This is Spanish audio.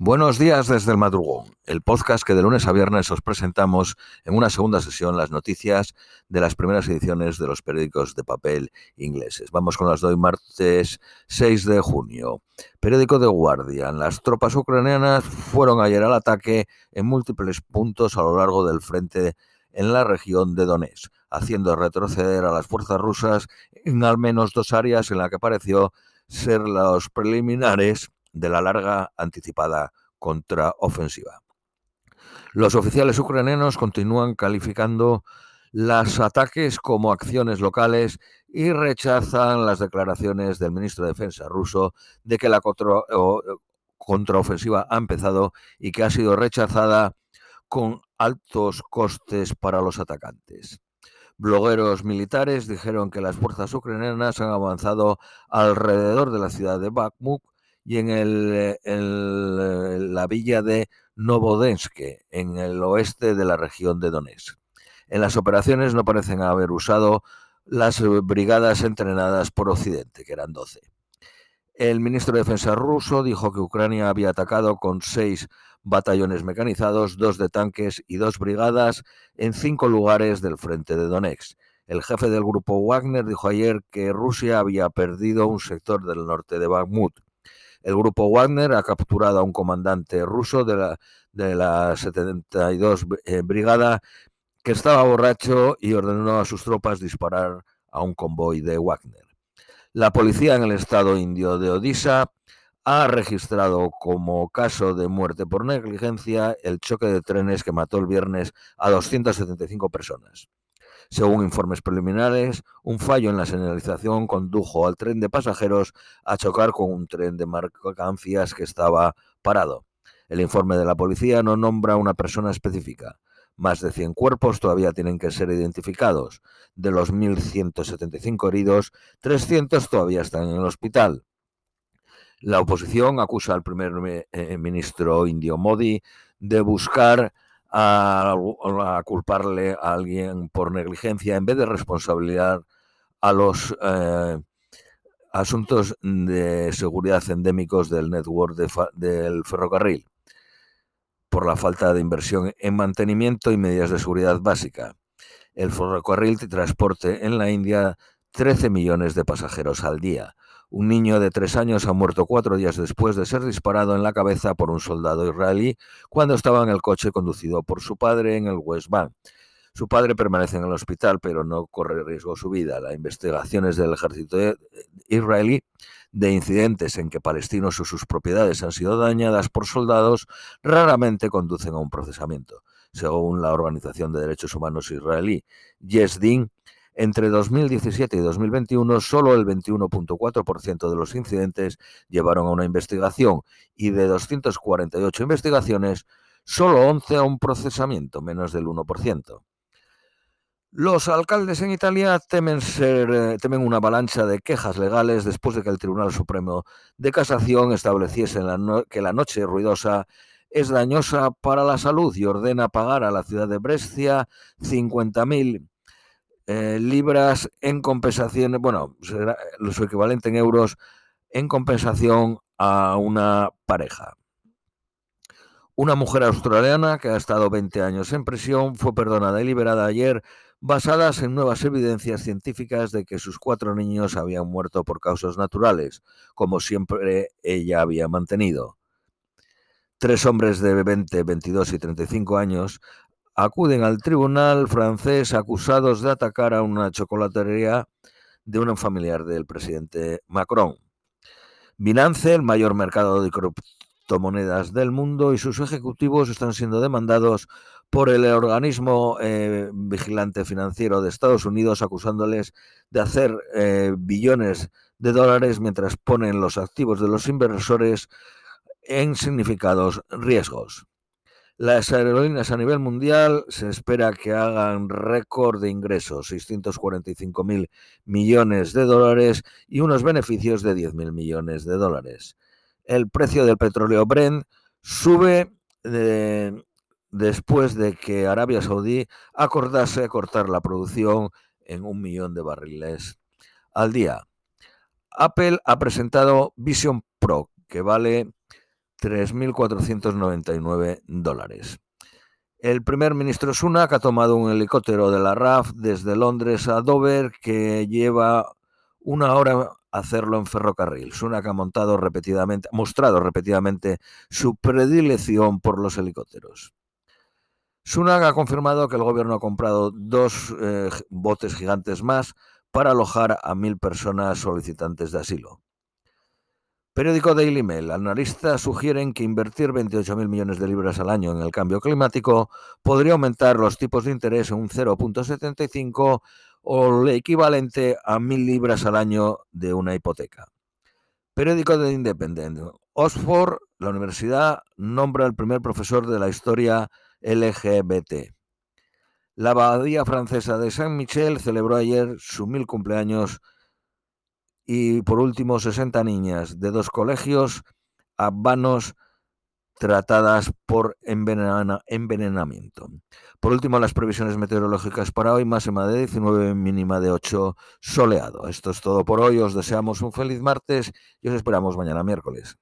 Buenos días desde el madrugón, el podcast que de lunes a viernes os presentamos en una segunda sesión las noticias de las primeras ediciones de los periódicos de papel ingleses. Vamos con las de martes 6 de junio. Periódico de Guardian. Las tropas ucranianas fueron ayer al ataque en múltiples puntos a lo largo del frente en la región de Donetsk, haciendo retroceder a las fuerzas rusas en al menos dos áreas en las que pareció ser los preliminares de la larga anticipada contraofensiva. Los oficiales ucranianos continúan calificando los ataques como acciones locales y rechazan las declaraciones del ministro de Defensa ruso de que la contraofensiva ha empezado y que ha sido rechazada con altos costes para los atacantes. Blogueros militares dijeron que las fuerzas ucranianas han avanzado alrededor de la ciudad de Bakhmut y en el, la villa de Novodensk, en el oeste de la región de Donetsk. En las operaciones no parecen haber usado las brigadas entrenadas por Occidente, que eran 12. El ministro de Defensa ruso dijo que Ucrania había atacado con seis batallones mecanizados, dos de tanques y dos brigadas en cinco lugares del frente de Donetsk. El jefe del grupo Wagner dijo ayer que Rusia había perdido un sector del norte de Bakhmut. El grupo Wagner ha capturado a un comandante ruso de la, de la 72 eh, Brigada que estaba borracho y ordenó a sus tropas disparar a un convoy de Wagner. La policía en el estado indio de Odisha ha registrado como caso de muerte por negligencia el choque de trenes que mató el viernes a 275 personas. Según informes preliminares, un fallo en la señalización condujo al tren de pasajeros a chocar con un tren de mercancías que estaba parado. El informe de la policía no nombra una persona específica. Más de 100 cuerpos todavía tienen que ser identificados. De los 1.175 heridos, 300 todavía están en el hospital. La oposición acusa al primer eh, ministro indio Modi de buscar a, culparle a alguien por negligencia en vez de responsabilidad a los eh, asuntos de seguridad endémicos del network del ferrocarril por la falta de inversión en mantenimiento y medidas de seguridad básica. El ferrocarril de transporte en la India 13 millones de pasajeros al día, un niño de tres años ha muerto cuatro días después de ser disparado en la cabeza por un soldado israelí cuando estaba en el coche conducido por su padre en el West Bank. Su padre permanece en el hospital, pero no corre riesgo su vida. Las investigaciones del ejército israelí de incidentes en que palestinos o sus propiedades han sido dañadas por soldados raramente conducen a un procesamiento. Según la Organización de Derechos Humanos israelí, Din, entre 2017 y 2021, solo el 21.4% de los incidentes llevaron a una investigación y de 248 investigaciones, solo 11 a un procesamiento, menos del 1%. Los alcaldes en Italia temen, ser, eh, temen una avalancha de quejas legales después de que el Tribunal Supremo de Casación estableciese que la noche ruidosa es dañosa para la salud y ordena pagar a la ciudad de Brescia 50.000 eh, libras en compensación, bueno, su equivalente en euros en compensación a una pareja. Una mujer australiana que ha estado 20 años en prisión fue perdonada y liberada ayer basadas en nuevas evidencias científicas de que sus cuatro niños habían muerto por causas naturales, como siempre ella había mantenido. Tres hombres de 20, 22 y 35 años acuden al tribunal francés acusados de atacar a una chocolatería de un familiar del presidente Macron. Binance, el mayor mercado de criptomonedas del mundo, y sus ejecutivos están siendo demandados por el organismo eh, vigilante financiero de Estados Unidos, acusándoles de hacer eh, billones de dólares mientras ponen los activos de los inversores en significados riesgos. Las aerolíneas a nivel mundial se espera que hagan récord de ingresos, 645 mil millones de dólares y unos beneficios de 10 mil millones de dólares. El precio del petróleo Brent sube eh, después de que Arabia Saudí acordase cortar la producción en un millón de barriles al día. Apple ha presentado Vision Pro, que vale 3.499 dólares. El primer ministro Sunak ha tomado un helicóptero de la RAF desde Londres a Dover que lleva una hora hacerlo en ferrocarril. Sunak ha montado repetidamente, mostrado repetidamente su predilección por los helicópteros. Sunak ha confirmado que el gobierno ha comprado dos eh, botes gigantes más para alojar a mil personas solicitantes de asilo. Periódico Daily Mail. Analistas sugieren que invertir 28.000 millones de libras al año en el cambio climático podría aumentar los tipos de interés en un 0.75 o el equivalente a 1.000 libras al año de una hipoteca. Periódico de Independent. Oxford, la universidad, nombra el primer profesor de la historia LGBT. La abadía francesa de Saint-Michel celebró ayer su mil cumpleaños y por último 60 niñas de dos colegios habanos tratadas por envenenamiento. Por último, las previsiones meteorológicas para hoy, máxima de 19, mínima de 8, soleado. Esto es todo por hoy, os deseamos un feliz martes y os esperamos mañana miércoles.